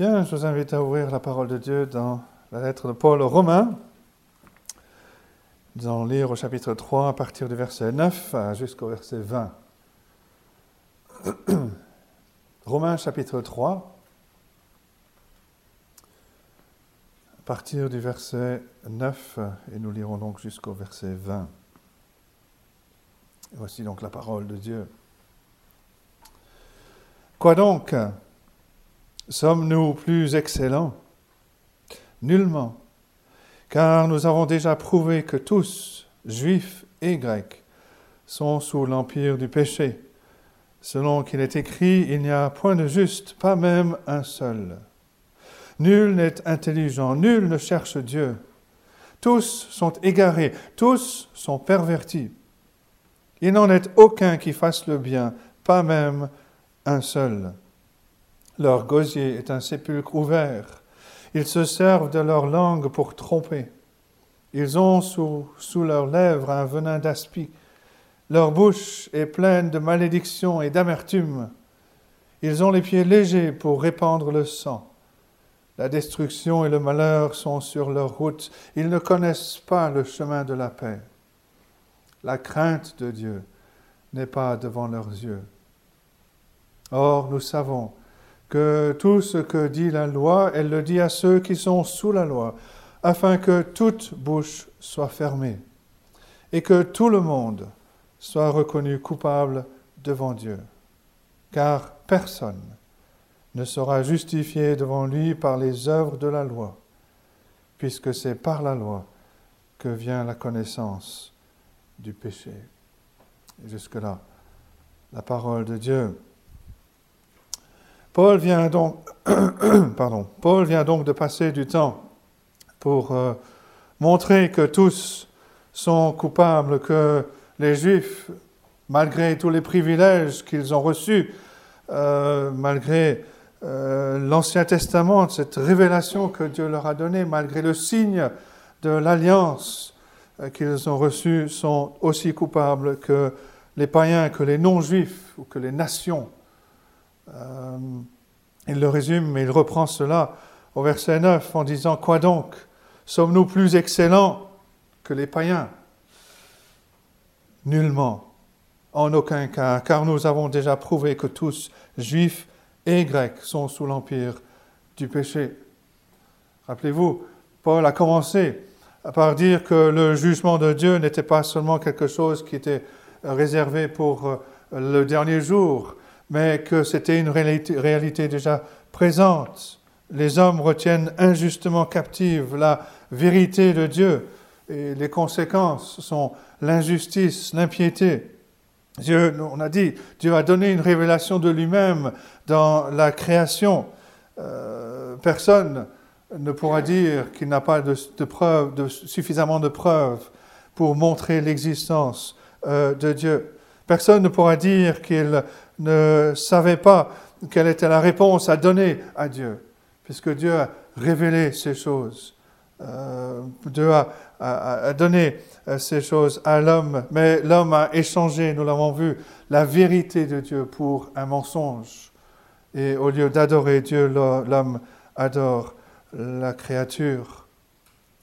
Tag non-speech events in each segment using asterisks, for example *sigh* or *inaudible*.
Je vous invite à ouvrir la parole de Dieu dans la lettre de Paul aux Romains. Nous allons lire au chapitre 3 à partir du verset 9 jusqu'au verset 20. *clears throat* Romains chapitre 3, à partir du verset 9, et nous lirons donc jusqu'au verset 20. voici donc la parole de Dieu. Quoi donc? Sommes-nous plus excellents? Nullement, car nous avons déjà prouvé que tous, juifs et grecs, sont sous l'empire du péché. Selon qu'il est écrit, il n'y a point de juste, pas même un seul. Nul n'est intelligent, nul ne cherche Dieu. Tous sont égarés, tous sont pervertis. Il n'en est aucun qui fasse le bien, pas même un seul. Leur gosier est un sépulcre ouvert. Ils se servent de leur langue pour tromper. Ils ont sous, leurs lèvres un venin d'aspi. Leur bouche est pleine de malédiction et d'amertume. Ils ont les pieds légers pour répandre le sang. La destruction et le malheur sont sur leur route. Ils ne connaissent pas le chemin de la paix. La crainte de Dieu n'est pas devant leurs yeux. Or, nous savons que tout ce que dit la loi, elle le dit à ceux qui sont sous la loi, afin que toute bouche soit fermée et que tout le monde soit reconnu coupable devant Dieu. Car personne ne sera justifié devant lui par les œuvres de la loi, puisque c'est par la loi que vient la connaissance du péché. Jusque-là, la parole de Dieu. *clears throat* Paul vient donc, de passer du temps pour euh, montrer que tous sont coupables, que les Juifs, malgré tous les privilèges qu'ils ont reçus, euh, malgré euh, l'Ancien Testament, cette révélation que Dieu leur a donnée, malgré le signe de l'alliance qu'ils ont reçu, sont aussi coupables que les païens, que les non-juifs ou que les nations. Euh, il le résume, mais il reprend cela au verset 9 en disant Quoi donc? Sommes-nous plus excellents que les païens? Nullement, en aucun cas, car nous avons déjà prouvé que tous, juifs et grecs, sont sous l'empire du péché. Rappelez-vous, Paul a commencé par dire que le jugement de Dieu n'était pas seulement quelque chose qui était réservé pour euh, le dernier jour, mais que c'était une réalité, déjà présente. Les hommes retiennent injustement captive la vérité de Dieu et les conséquences sont l'injustice, l'impiété. Dieu, on a dit, Dieu a donné une révélation de lui-même dans la création. Euh, personne ne pourra dire qu'il n'a pas de, preuves, de, suffisamment de preuves pour montrer l'existence euh, de Dieu. Personne ne pourra dire qu'il ne savait pas quelle était la réponse à donner à Dieu, puisque Dieu a révélé ces choses. Euh, Dieu a, donné euh, ces choses à l'homme, mais l'homme a échangé, nous l'avons vu, la vérité de Dieu pour un mensonge. Et au lieu d'adorer Dieu, l'homme adore la créature.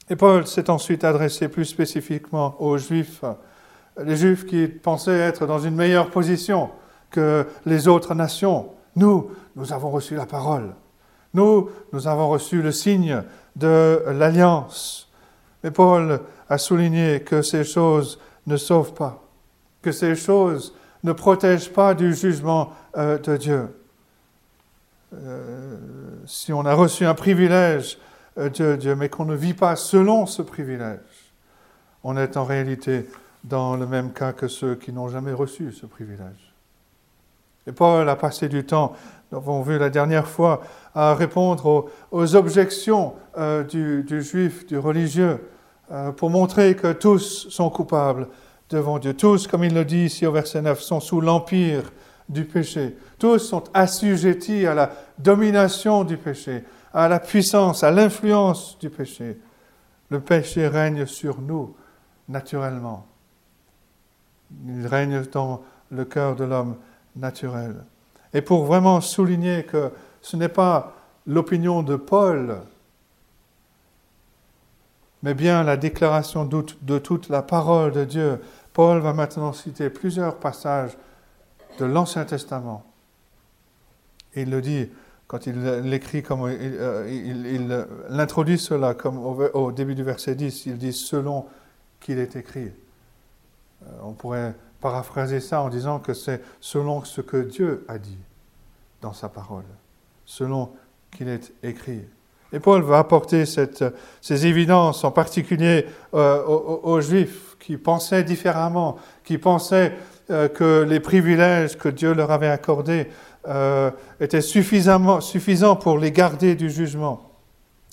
Et Paul s'est ensuite adressé plus spécifiquement aux Juifs, les Juifs qui pensaient être dans une meilleure position que les autres nations. Nous, nous avons reçu la parole. Nous, nous avons reçu le signe de l'alliance. Mais Paul a souligné que ces choses ne sauvent pas, que ces choses ne protègent pas du jugement euh, de Dieu. Euh, si on a reçu un privilège euh, de Dieu, mais qu'on ne vit pas selon ce privilège, on est en réalité dans le même cas que ceux qui n'ont jamais reçu ce privilège. Et Paul a passé du temps, nous avons vu la dernière fois, à répondre aux, objections euh, du, juif, du religieux, euh, pour montrer que tous sont coupables devant Dieu. Tous, comme il le dit ici au verset 9, sont sous l'empire du péché. Tous sont assujettis à la domination du péché, à la puissance, à l'influence du péché. Le péché règne sur nous, naturellement. Il règne dans le cœur de l'homme naturel. Et pour vraiment souligner que ce n'est pas l'opinion de Paul, mais bien la déclaration de toute la parole de Dieu. Paul va maintenant citer plusieurs passages de l'Ancien Testament. il le dit quand il l'écrit comme il, euh, l'introduit cela comme au, début du verset 10, il dit selon qu'il est écrit. Euh, on pourrait paraphraser ça en disant que c'est selon ce que Dieu a dit dans sa parole, selon qu'il est écrit. Et Paul va apporter ces évidences, en particulier euh, aux, Juifs qui pensaient différemment, qui pensaient euh, que les privilèges que Dieu leur avait accordés étaient suffisants pour les garder du jugement.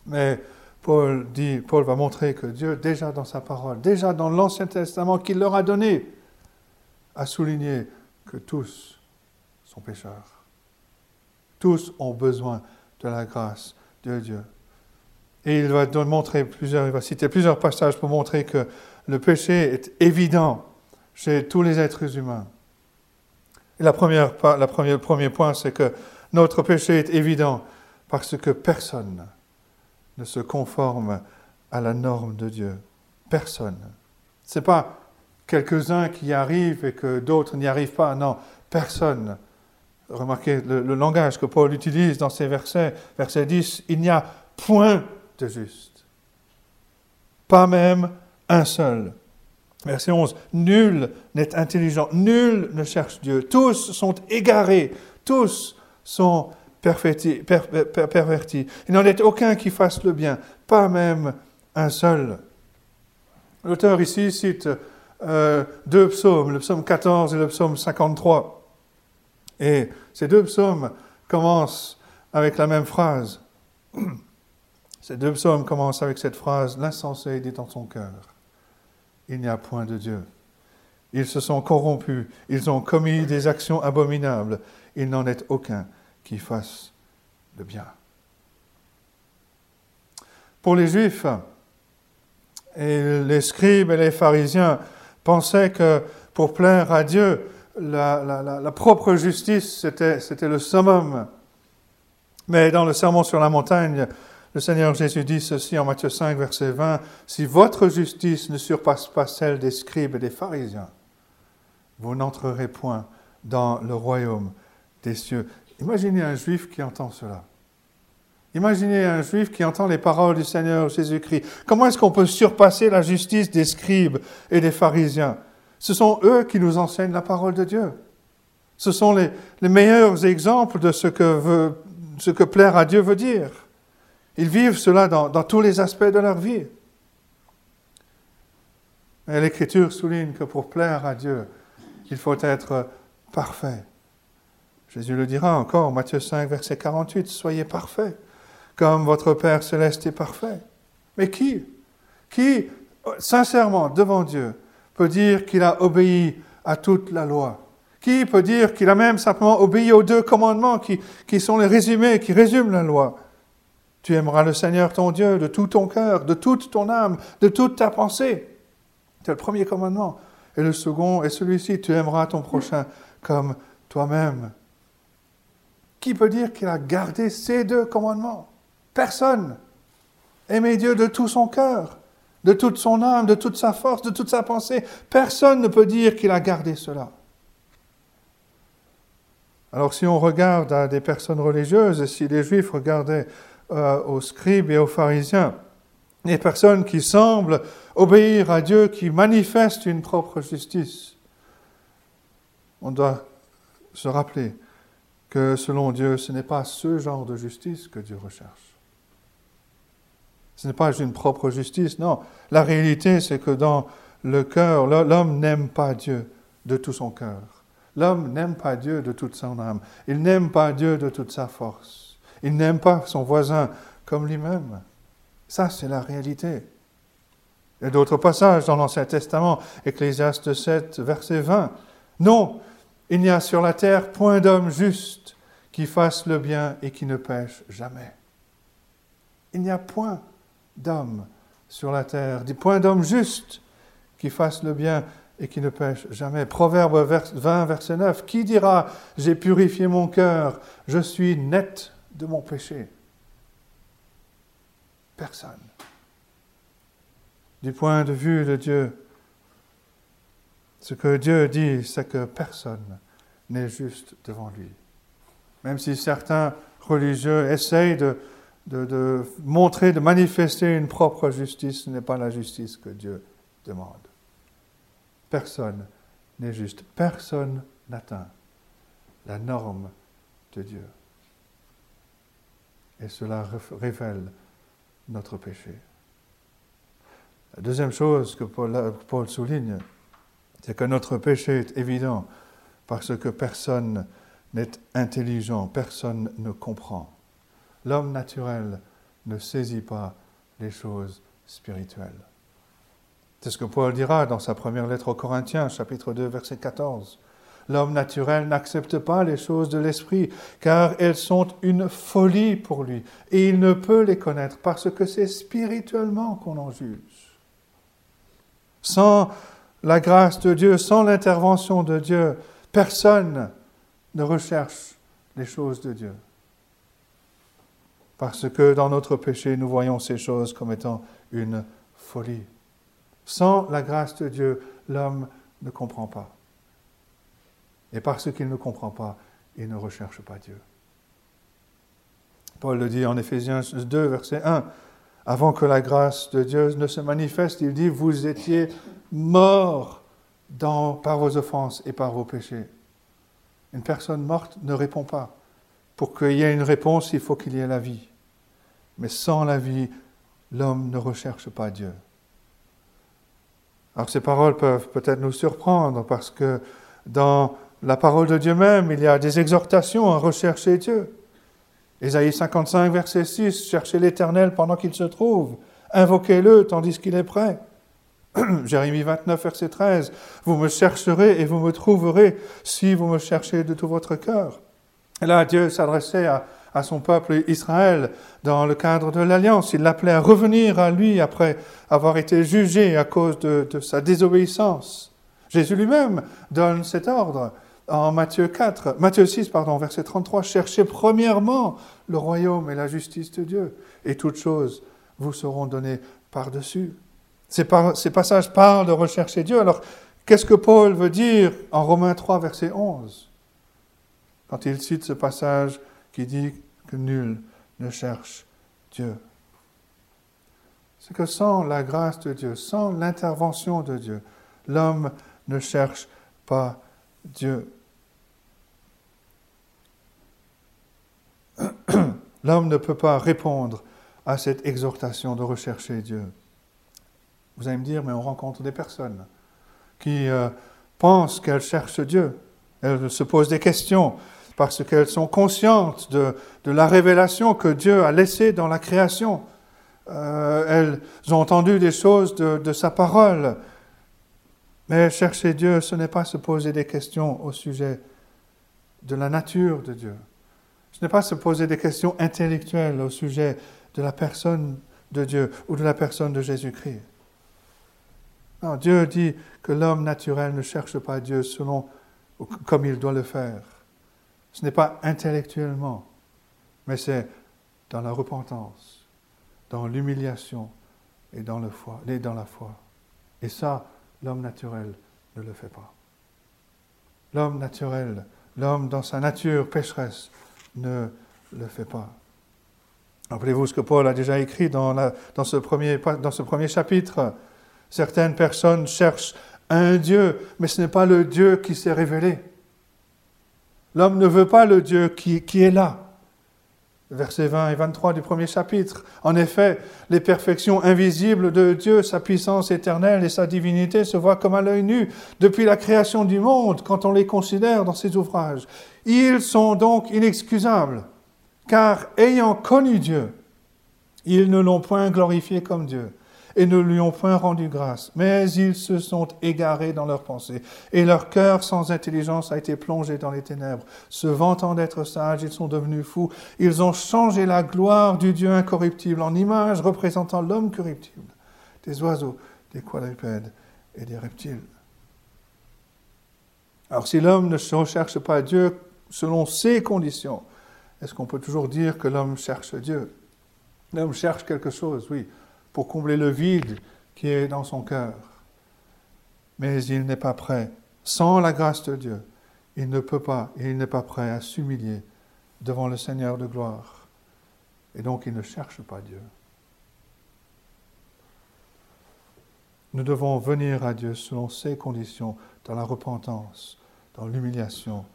Mais Paul, dit, Paul va montrer que Dieu, déjà dans sa parole, déjà dans l'Ancien Testament qu'il leur a donné, a souligné que tous sont pécheurs. Tous ont besoin de la grâce de Dieu. Et il va montrer plusieurs, il va citer plusieurs passages pour montrer que le péché est évident chez tous les êtres humains. Et la première, la première, le premier point, c'est que notre péché est évident parce que personne ne se conforme à la norme de Dieu. Personne. Ce n'est pas quelques-uns qui y arrivent et que d'autres n'y arrivent pas. Non, personne. Remarquez le, le, langage que Paul utilise dans ces versets. Verset 10, il n'y a point de juste. Pas même un seul. Verset 11, nul n'est intelligent, nul ne cherche Dieu. Tous sont égarés, tous sont pervertis. Il n'en est aucun qui fasse le bien, pas même un seul. L'auteur ici cite euh, deux psaumes, le psaume 14 et le psaume 53. Et ces deux psaumes commencent avec la même phrase. *clears throat* Ces deux psaumes commencent avec cette phrase L'insensé dit dans son cœur Il n'y a point de Dieu. Ils se sont corrompus, ils ont commis des actions abominables, il n'en est aucun qui fasse le bien. Pour les Juifs, les scribes et les pharisiens pensaient que pour plaire à Dieu, la, la propre justice, c'était le summum. Mais dans le Sermon sur la montagne, le Seigneur Jésus dit ceci en Matthieu 5, verset 20, Si votre justice ne surpasse pas celle des scribes et des pharisiens, vous n'entrerez point dans le royaume des cieux. Imaginez un juif qui entend cela. Imaginez un juif qui entend les paroles du Seigneur Jésus-Christ. Comment est-ce qu'on peut surpasser la justice des scribes et des pharisiens? Ce sont eux qui nous enseignent la parole de Dieu. Ce sont les, meilleurs exemples de ce que, plaire à Dieu veut dire. Ils vivent cela dans, tous les aspects de leur vie. Et l'Écriture souligne que pour plaire à Dieu, il faut être parfait. Jésus le dira encore, Matthieu 5, verset 48, Soyez parfaits, comme votre Père céleste est parfait. Mais qui? Qui, sincèrement, devant Dieu, peut dire qu'il a obéi à toute la loi? Qui peut dire qu'il a même simplement obéi aux deux commandements qui, qui sont les résumés, qui résument la loi? Tu aimeras le Seigneur ton Dieu de tout ton cœur, de toute ton âme, de toute ta pensée. C'est le premier commandement. Et le second est celui-ci, tu aimeras ton prochain comme toi-même. Qui peut dire qu'il a gardé ces deux commandements? Personne. Aimer Dieu de tout son cœur, de toute son âme, de toute sa force, de toute sa pensée. Personne ne peut dire qu'il a gardé cela. Alors si on regarde à des personnes religieuses, si les Juifs regardaient euh, aux scribes et aux pharisiens, des personnes qui semblent obéir à Dieu, qui manifestent une propre justice. On doit se rappeler que selon Dieu, ce n'est pas ce genre de justice que Dieu recherche. Ce n'est pas une propre justice, non. La réalité, c'est que dans le cœur, l'homme n'aime pas Dieu de tout son cœur. L'homme n'aime pas Dieu de toute son âme. Il n'aime pas Dieu de toute sa force. Il n'aime pas son voisin comme lui-même. Ça, c'est la réalité. A d'autres passages dans l'Ancien Testament, Ecclésiaste 7, verset 20. Non, il n'y a sur la terre point d'homme juste qui fasse le bien et qui ne pêche jamais. Il n'y a point d'homme sur la terre, point d'homme juste qui fasse le bien et qui ne pêche jamais. Proverbe 20, verset 9. Qui dira J'ai purifié mon cœur, je suis net de mon péché? Personne. Du point de vue de Dieu, ce que Dieu dit, c'est que personne n'est juste devant lui. Même si certains religieux essayent de, montrer, de manifester une propre justice, ce n'est pas la justice que Dieu demande. Personne n'est juste. Personne n'atteint la norme de Dieu. Et cela révèle notre péché. La deuxième chose que Paul, souligne, c'est que notre péché est évident parce que personne n'est intelligent, personne ne comprend. L'homme naturel ne saisit pas les choses spirituelles. C'est ce que Paul dira dans sa première lettre aux Corinthiens, chapitre 2, verset 14. L'homme naturel n'accepte pas les choses de l'esprit, car elles sont une folie pour lui, et il ne peut les connaître parce que c'est spirituellement qu'on en juge. Sans la grâce de Dieu, sans l'intervention de Dieu, personne ne recherche les choses de Dieu. Parce que dans notre péché, nous voyons ces choses comme étant une folie. Sans la grâce de Dieu, l'homme ne comprend pas. Et parce qu'il ne comprend pas, il ne recherche pas Dieu. Paul le dit en Éphésiens 2, verset 1. Avant que la grâce de Dieu ne se manifeste, il dit, vous étiez dans, par vos offenses et par vos péchés. Une personne morte ne répond pas. Pour qu'il y ait une réponse, il faut qu'il y ait la vie. Mais sans la vie, l'homme ne recherche pas Dieu. Alors ces paroles peuvent peut-être nous surprendre parce que dans la parole de Dieu même, il y a des exhortations à rechercher Dieu. Ésaïe 55, verset 6, cherchez l'Éternel pendant qu'il se trouve, invoquez-le tandis qu'il est prêt. *clears throat* Jérémie 29, verset 13, vous me chercherez et vous me trouverez si vous me cherchez de tout votre cœur. Là, Dieu s'adressait à, à son peuple Israël dans le cadre de l'alliance. Il l'appelait à revenir à lui après avoir été jugé à cause de, sa désobéissance. Jésus lui-même donne cet ordre en Matthieu 4, Matthieu 6, pardon, verset 33, cherchez premièrement le royaume et la justice de Dieu, et toutes choses vous seront données par-dessus. Ces, passages parlent de rechercher Dieu. Alors, qu'est-ce que Paul veut dire en Romains 3, verset 11 Quand il cite ce passage qui dit que nul ne cherche Dieu. C'est que sans la grâce de Dieu, sans l'intervention de Dieu, l'homme ne cherche pas Dieu. *clears throat* L'homme ne peut pas répondre à cette exhortation de rechercher Dieu. Vous allez me dire, mais on rencontre des personnes qui euh, pensent qu'elles cherchent Dieu. Elles se posent des questions parce qu'elles sont conscientes de, la révélation que Dieu a laissée dans la création. Euh, elles ont entendu des choses de, de sa parole. Mais chercher Dieu, ce n'est pas se poser des questions au sujet de la nature de Dieu. Ce n'est pas se poser des questions intellectuelles au sujet de la personne de Dieu ou de la personne de Jésus-Christ. Dieu dit que l'homme naturel ne cherche pas Dieu selon comme il doit le faire. Ce n'est pas intellectuellement, mais c'est dans la repentance, dans l'humiliation et dans, le foi, et dans la foi. Et ça, l'homme naturel ne le fait pas. L'homme naturel, l'homme dans sa nature pécheresse, ne le fait pas. Rappelez-vous ce que Paul a déjà écrit dans ce premier chapitre. Certaines personnes cherchent un Dieu, mais ce n'est pas le Dieu qui s'est révélé. L'homme ne veut pas le Dieu qui, est là. Versets 20 et 23 du premier chapitre. En effet, les perfections invisibles de Dieu, sa puissance éternelle et sa divinité se voient comme à l'œil nu depuis la création du monde quand on les considère dans ses ouvrages. Ils sont donc inexcusables, car ayant connu Dieu, ils ne l'ont point glorifié comme Dieu et ne lui ont point rendu grâce. Mais ils se sont égarés dans leurs pensées, et leur cœur sans intelligence a été plongé dans les ténèbres. Se vantant d'être sages, ils sont devenus fous. Ils ont changé la gloire du Dieu incorruptible en image représentant l'homme corruptible, des oiseaux, des quadrupèdes et des reptiles. Alors si l'homme ne recherche pas Dieu selon ses conditions, est-ce qu'on peut toujours dire que l'homme cherche Dieu? L'homme cherche quelque chose, oui, pour combler le vide qui est dans son cœur. Mais il n'est pas prêt. Sans la grâce de Dieu, il ne peut pas, il n'est pas prêt à s'humilier devant le Seigneur de gloire. Et donc il ne cherche pas Dieu. Nous devons venir à Dieu selon ses conditions, dans la repentance, dans l'humiliation,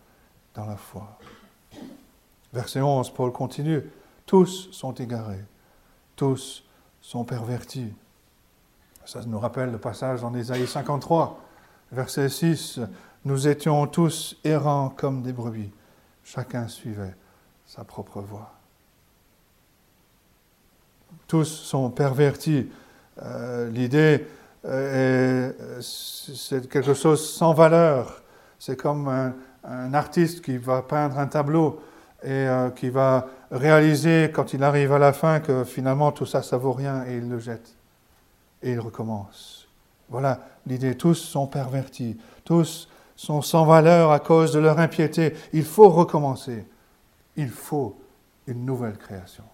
dans la foi. Verset 11, Paul continue, tous sont égarés, tous sont pervertis. Ça nous rappelle le passage en Ésaïe 53, verset 6, Nous étions tous errants comme des brebis, chacun suivait sa propre voie. Tous sont pervertis. Euh, l'idée euh, c'est quelque chose sans valeur. C'est comme un, artiste qui va peindre un tableau et euh, qui va réaliser quand il arrive à la fin que finalement tout ça, ça vaut rien et il le jette. Et il recommence. Voilà l'idée. Tous sont pervertis. Tous sont sans valeur à cause de leur impiété. Il faut recommencer. Il faut une nouvelle création.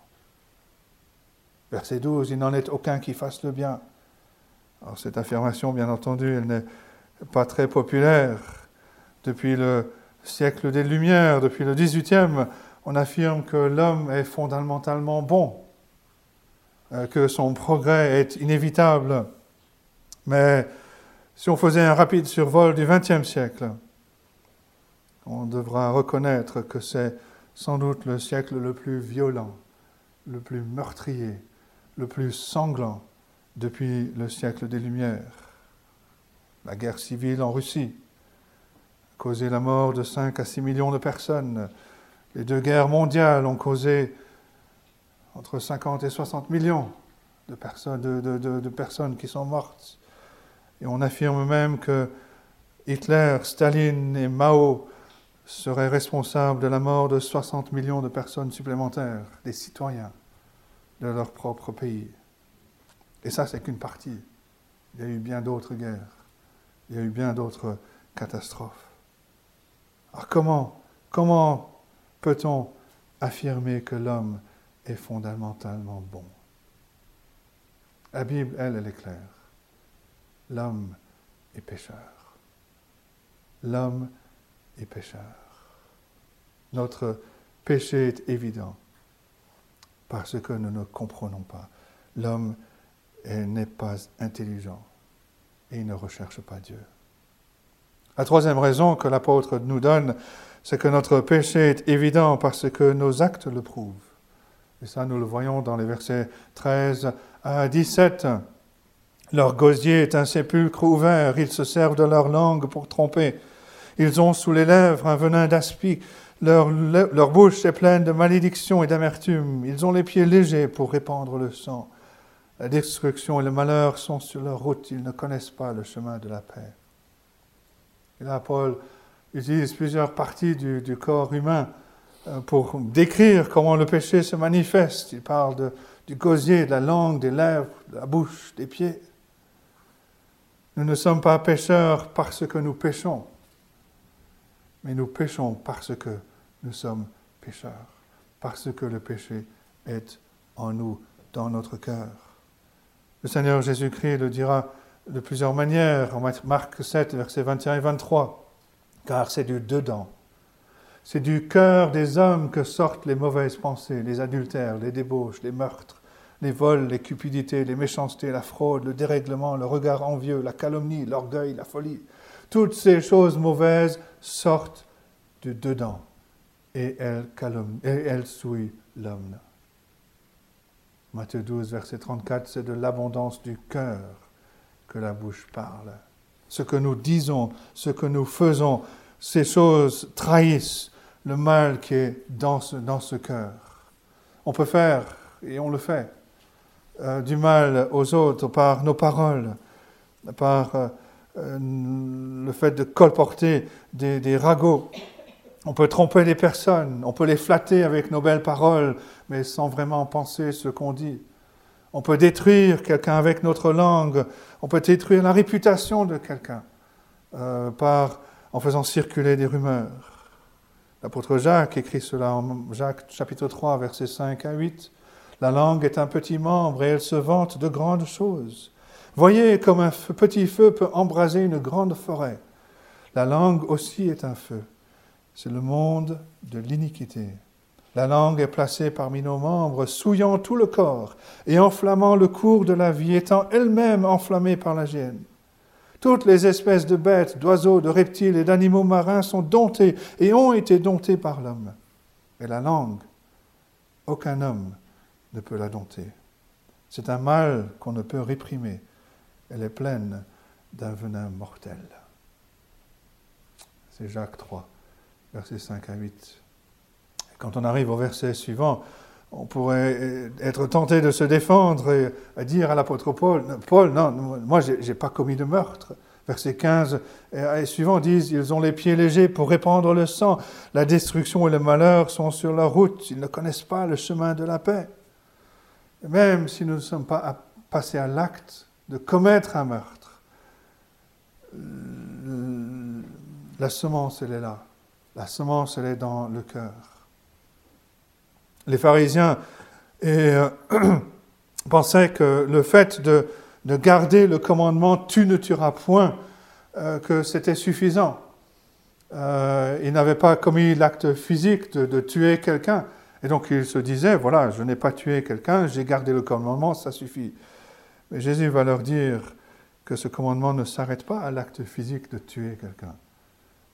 Verset 12, il n'en est aucun qui fasse le bien. Alors cette affirmation, bien entendu, elle n'est pas très populaire. Depuis le siècle des Lumières, depuis le 18e, on affirme que l'homme est fondamentalement bon, euh, que son progrès est inévitable. Mais si on faisait un rapide survol du XXe siècle, on devra reconnaître que c'est sans doute le siècle le plus violent, le plus meurtrier, le plus sanglant depuis le siècle des Lumières. La guerre civile en Russie causé la mort de 5 à 6 millions de personnes. Les deux guerres mondiales ont causé entre 50 et 60 millions de personnes, de, personnes qui sont mortes. Et on affirme même que Hitler, Staline et Mao seraient responsables de la mort de 60 millions de personnes supplémentaires, des citoyens de leur propre pays. Et ça, c'est qu'une partie. Il y a eu bien d'autres guerres. Il y a eu bien d'autres catastrophes. Alors comment, comment peut-on affirmer que l'homme est fondamentalement bon? La Bible, elle, elle est claire. L'homme est pécheur. L'homme est pécheur. Notre péché est évident parce que nous ne comprenons pas. L'homme n'est pas intelligent et ne recherche pas Dieu. La troisième raison que l'apôtre nous donne, c'est que notre péché est évident parce que nos actes le prouvent. Et ça, nous le voyons dans les versets 13 à 17. Leur gosier est un sépulcre ouvert, ils se servent de leur langue pour tromper. Ils ont sous les lèvres un venin d'aspic, leur, leur bouche est pleine de malédiction et d'amertume, ils ont les pieds légers pour répandre le sang. La destruction et le malheur sont sur leur route, ils ne connaissent pas le chemin de la paix. Et là, Paul utilise plusieurs parties du, corps humain euh, pour décrire comment le péché se manifeste. Il parle du gosier, de la langue, des lèvres, de la bouche, des pieds. Nous ne sommes pas pécheurs parce que nous péchons, mais nous péchons parce que nous sommes pécheurs, parce que le péché est en nous, dans notre cœur. Le Seigneur Jésus-Christ le dira de plusieurs manières en Marc 7, versets 21 et 23, car c'est du dedans. C'est du cœur des hommes que sortent les mauvaises pensées, les adultères, les débauches, les meurtres, les vols, les cupidités, les méchancetés, la fraude, le dérèglement, le regard envieux, la calomnie, l'orgueil, la folie. Toutes ces choses mauvaises sortent du dedans et elles, et elles souillent l'homme. Matthieu 12, verset 34, c'est de l'abondance du cœur que la bouche parle. Ce que nous disons, ce que nous faisons, ces choses trahissent le mal qui est dans ce, dans ce cœur. On peut faire, et on le fait, euh, du mal aux autres par nos paroles, par euh, le fait de colporter des, des ragots on peut tromper les personnes, on peut les flatter avec nos belles paroles, mais sans vraiment penser ce qu'on dit. On peut détruire quelqu'un avec notre langue, on peut détruire la réputation de quelqu'un euh, en faisant circuler des rumeurs. L'apôtre Jacques écrit cela en Jacques chapitre 3, versets 5 à 8. La langue est un petit membre et elle se vante de grandes choses. Voyez comme un petit feu peut embraser une grande forêt. La langue aussi est un feu. C'est le monde de l'iniquité. La langue est placée parmi nos membres, souillant tout le corps et enflammant le cours de la vie, étant elle-même enflammée par la gêne. Toutes les espèces de bêtes, d'oiseaux, de reptiles et d'animaux marins sont domptées et ont été domptées par l'homme. Et la langue, aucun homme ne peut la dompter. C'est un mal qu'on ne peut réprimer. Elle est pleine d'un venin mortel. C'est Jacques 3, versets 5 à 8. Quand on arrive au verset suivant, on pourrait être tenté de se défendre et dire à l'apôtre Paul, Paul, non, moi je n'ai pas commis de meurtre. Verset 15 et suivant disent, ils ont les pieds légers pour répandre le sang. La destruction et le malheur sont sur leur route. Ils ne connaissent pas le chemin de la paix. même si nous ne sommes pas passés à l'acte de commettre un meurtre, la semence, elle est là. La semence, elle est dans le cœur les pharisiens euh, *clears throat* pensaient que le fait de, garder le commandement tu ne tueras point, euh, que c'était suffisant. Euh, ils n'avaient pas commis l'acte physique de, tuer quelqu'un. Et donc ils se disaient, voilà, je n'ai pas tué quelqu'un, j'ai gardé le commandement, ça suffit. Mais Jésus va leur dire que ce commandement ne s'arrête pas à l'acte physique de tuer quelqu'un.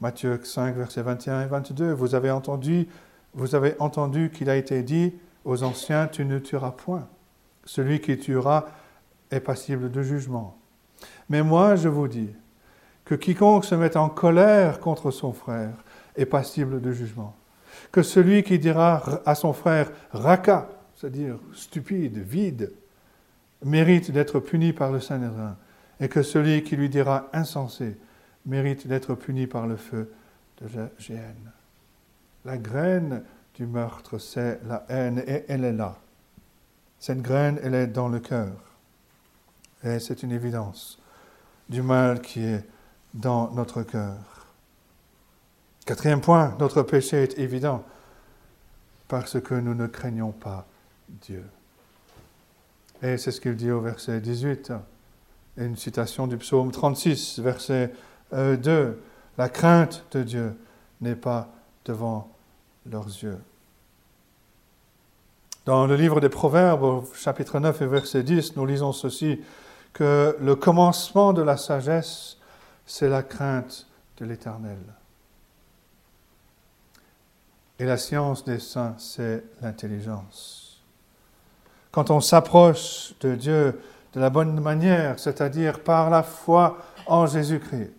Matthieu 5, versets 21 et 22, vous avez entendu vous avez entendu qu'il a été dit aux anciens, tu ne tueras point. Celui qui tuera est passible de jugement. Mais moi, je vous dis que quiconque se met en colère contre son frère est passible de jugement. Que celui qui dira à son frère raka, c'est-à-dire stupide, vide, mérite d'être puni par le Saint-Nédrin, et que celui qui lui dira insensé mérite d'être puni par le feu de géhenne. La graine du meurtre, c'est la haine et elle est là. Cette graine, elle est dans le cœur. Et c'est une évidence du mal qui est dans notre cœur. Quatrième point, notre péché est évident parce que nous ne craignons pas Dieu. Et c'est ce qu'il dit au verset 18, une citation du psaume 36, verset 2. Euh, la crainte de Dieu n'est pas devant leurs yeux. Dans le livre des Proverbes, chapitre 9 et verset 10, nous lisons ceci, que le commencement de la sagesse, c'est la crainte de l'Éternel. Et la science des saints, c'est l'intelligence. Quand on s'approche de Dieu de la bonne manière, c'est-à-dire par la foi en Jésus-Christ,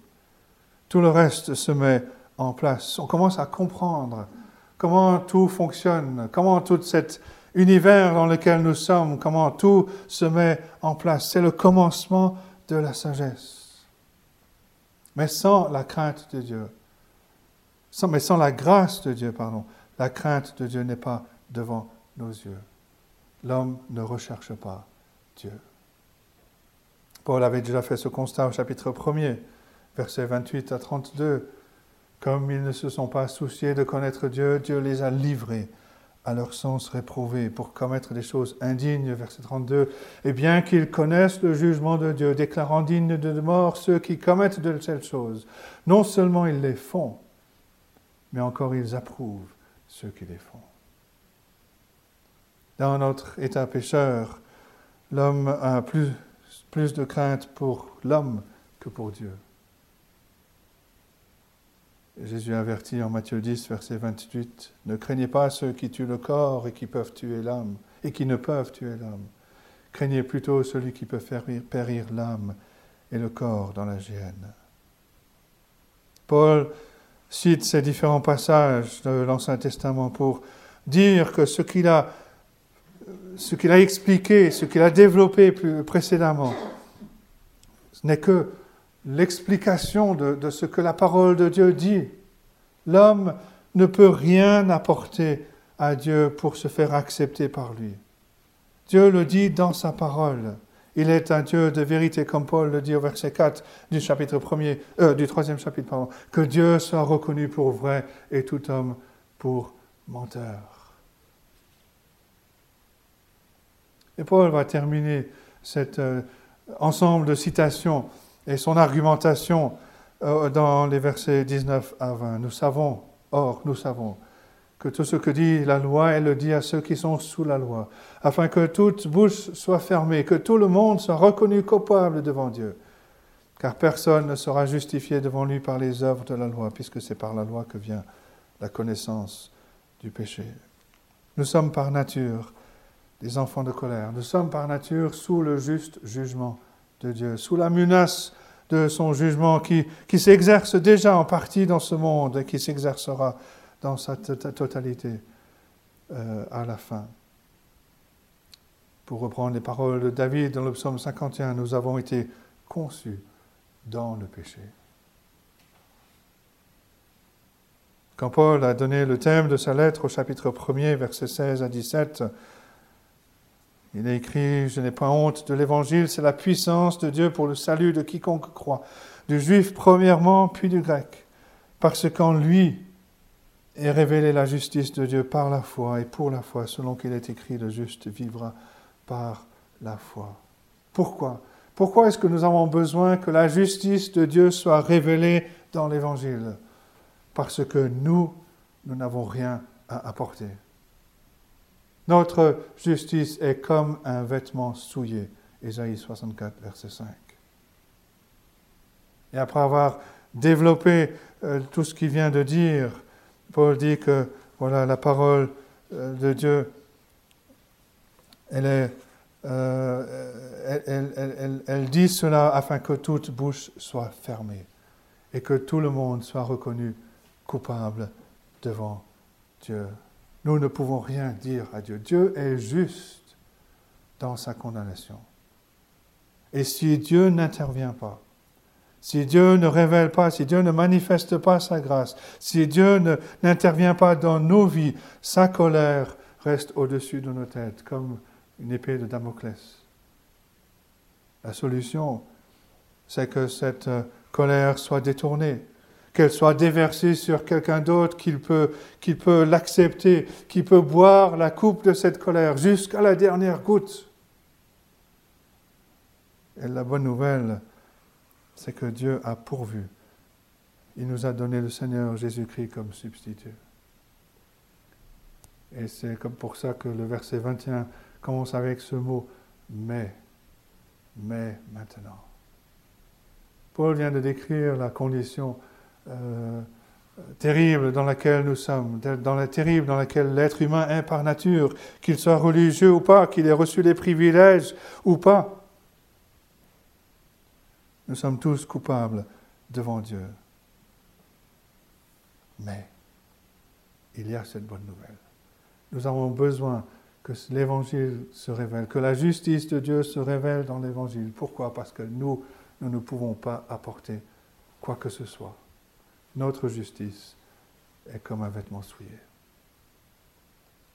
tout le reste se met en place. On commence à comprendre comment tout fonctionne, comment tout cet univers dans lequel nous sommes, comment tout se met en place. C'est le commencement de la sagesse. Mais sans la crainte de Dieu, sans, mais sans la grâce de Dieu, pardon, la crainte de Dieu n'est pas devant nos yeux. L'homme ne recherche pas Dieu. Paul avait déjà fait ce constat au chapitre 1er, versets 28 à 32. Comme ils ne se sont pas souciés de connaître Dieu, Dieu les a livrés à leur sens réprouvé pour commettre des choses indignes, verset 32. Et bien qu'ils connaissent le jugement de Dieu, déclarant dignes de mort ceux qui commettent de telles choses, non seulement ils les font, mais encore ils approuvent ceux qui les font. Dans notre état pécheur, l'homme a plus, plus de crainte pour l'homme que pour Dieu. Jésus avertit en Matthieu 10, verset 28, Ne craignez pas ceux qui tuent le corps et qui peuvent tuer l'âme, et qui ne peuvent tuer l'âme. Craignez plutôt celui qui peut faire périr l'âme et le corps dans la géhenne. Paul cite ces différents passages de l'Ancien Testament pour dire que ce qu'il a, expliqué, ce qu'il a développé précédemment, ce n'est que l'explication de, ce que la parole de Dieu dit. L'homme ne peut rien apporter à Dieu pour se faire accepter par lui. Dieu le dit dans sa parole. Il est un Dieu de vérité, comme Paul le dit au verset 4 du chapitre premier, euh, du troisième chapitre, que Dieu soit reconnu pour vrai et tout homme pour menteur. Et Paul va terminer cet euh, ensemble de citations et son argumentation euh, dans les versets 19 à 20. Nous savons, or nous savons, que tout ce que dit la loi, elle le dit à ceux qui sont sous la loi, afin que toute bouche soit fermée, que tout le monde soit reconnu coupable devant Dieu. Car personne ne sera justifié devant lui par les œuvres de la loi, puisque c'est par la loi que vient la connaissance du péché. Nous sommes par nature des enfants de colère. Nous sommes par nature sous le juste jugement de Dieu, sous la menace de son jugement qui, qui s'exerce déjà en partie dans ce monde et qui s'exercera dans sa totalité euh, à la fin. Pour reprendre les paroles de David dans le psaume 51, nous avons été conçus dans le péché. Quand Paul a donné le thème de sa lettre au chapitre 1er, versets 16 à 17, il a écrit, je n'ai pas honte de l'évangile, c'est la puissance de Dieu pour le salut de quiconque croit, du juif premièrement, puis du grec, parce qu'en lui, et révéler la justice de Dieu par la foi et pour la foi, selon qu'il est écrit, le juste vivra par la foi. Pourquoi? Pourquoi est-ce que nous avons besoin que la justice de Dieu soit révélée dans l'Évangile? Parce que nous, nous n'avons rien à apporter. Notre justice est comme un vêtement souillé. Ésaïe 64, verset 5. Et après avoir développé euh, tout ce qu'il vient de dire, Paul dit que voilà, la parole euh, de Dieu, euh, elle, dit cela afin que toute bouche soit fermée et que tout le monde soit reconnu coupable devant Dieu. Nous ne pouvons rien dire à Dieu. Dieu est juste dans sa condamnation. Et si Dieu n'intervient pas, si Dieu ne révèle pas, si Dieu ne manifeste pas sa grâce, si Dieu n'intervient pas dans nos vies, sa colère reste au-dessus de nos têtes comme une épée de Damoclès. La solution, c'est que cette colère soit détournée, qu'elle soit déversée sur quelqu'un d'autre qu'il peut, qu'il peut l'accepter, qui peut boire la coupe de cette colère jusqu'à la dernière goutte. Et la bonne nouvelle, c'est que Dieu a pourvu. Il nous a donné le Seigneur Jésus-Christ comme substitut. Et c'est comme pour ça que le verset 21 commence avec ce mot mais, mais maintenant. Paul vient de décrire la condition euh, terrible dans laquelle nous sommes, dans la terrible dans laquelle l'être humain est par nature, qu'il soit religieux ou pas, qu'il ait reçu des privilèges ou pas. Nous sommes tous coupables devant Dieu. Mais il y a cette bonne nouvelle. Nous avons besoin que l'Évangile se révèle, que la justice de Dieu se révèle dans l'Évangile. Pourquoi? Parce que nous, nous ne pouvons pas apporter quoi que ce soit. Notre justice est comme un vêtement souillé.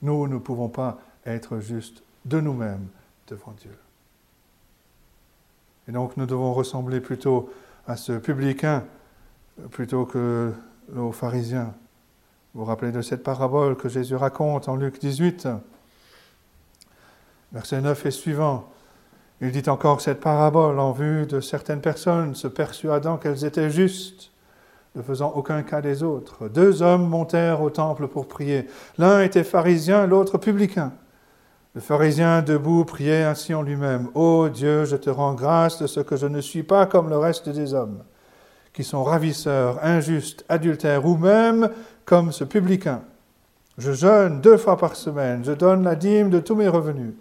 Nous ne pouvons pas être justes de nous-mêmes devant Dieu. Et donc nous devons ressembler plutôt à ce publicain plutôt que aux pharisiens. Vous vous rappelez de cette parabole que Jésus raconte en Luc 18, verset 9 et suivant. Il dit encore cette parabole en vue de certaines personnes se persuadant qu'elles étaient justes, ne faisant aucun cas des autres. Deux hommes montèrent au temple pour prier. L'un était pharisien, l'autre publicain. Le pharisien debout priait ainsi en lui-même, Ô Dieu, je te rends grâce de ce que je ne suis pas comme le reste des hommes, qui sont ravisseurs, injustes, adultères, ou même comme ce publicain. Je jeûne deux fois par semaine, je donne la dîme de tous mes revenus.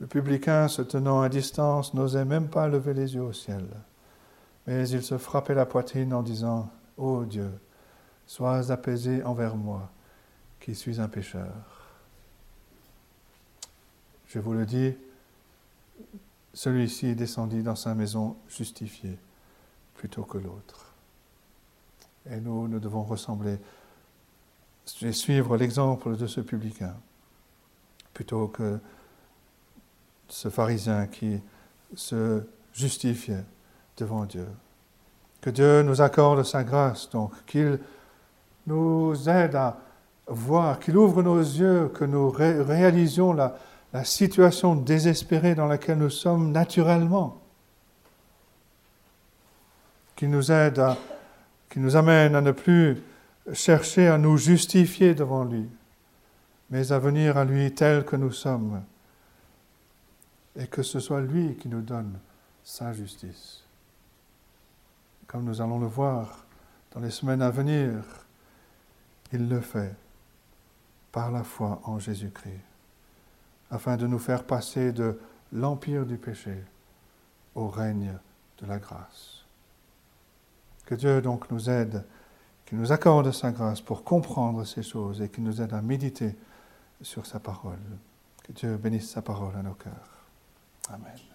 Le publicain, se tenant à distance, n'osait même pas lever les yeux au ciel, mais il se frappait la poitrine en disant, Ô Dieu, sois apaisé envers moi, qui suis un pécheur. Je vous le dis, celui-ci descendit dans sa maison justifié plutôt que l'autre. Et nous, nous devons ressembler et suivre l'exemple de ce publicain plutôt que ce pharisien qui se justifiait devant Dieu. Que Dieu nous accorde sa grâce, donc, qu'il nous aide à voir, qu'il ouvre nos yeux, que nous réalisions la, la situation désespérée dans laquelle nous sommes naturellement, qui nous aide à, qui nous amène à ne plus chercher à nous justifier devant lui, mais à venir à lui tel que nous sommes, et que ce soit lui qui nous donne sa justice. Comme nous allons le voir dans les semaines à venir, il le fait par la foi en Jésus-Christ, afin de nous faire passer de l'empire du péché au règne de la grâce. Que Dieu donc nous aide, qu'il nous accorde sa grâce pour comprendre ces choses et qu'il nous aide à méditer sur sa parole. Que Dieu bénisse sa parole à nos cœurs. Amen.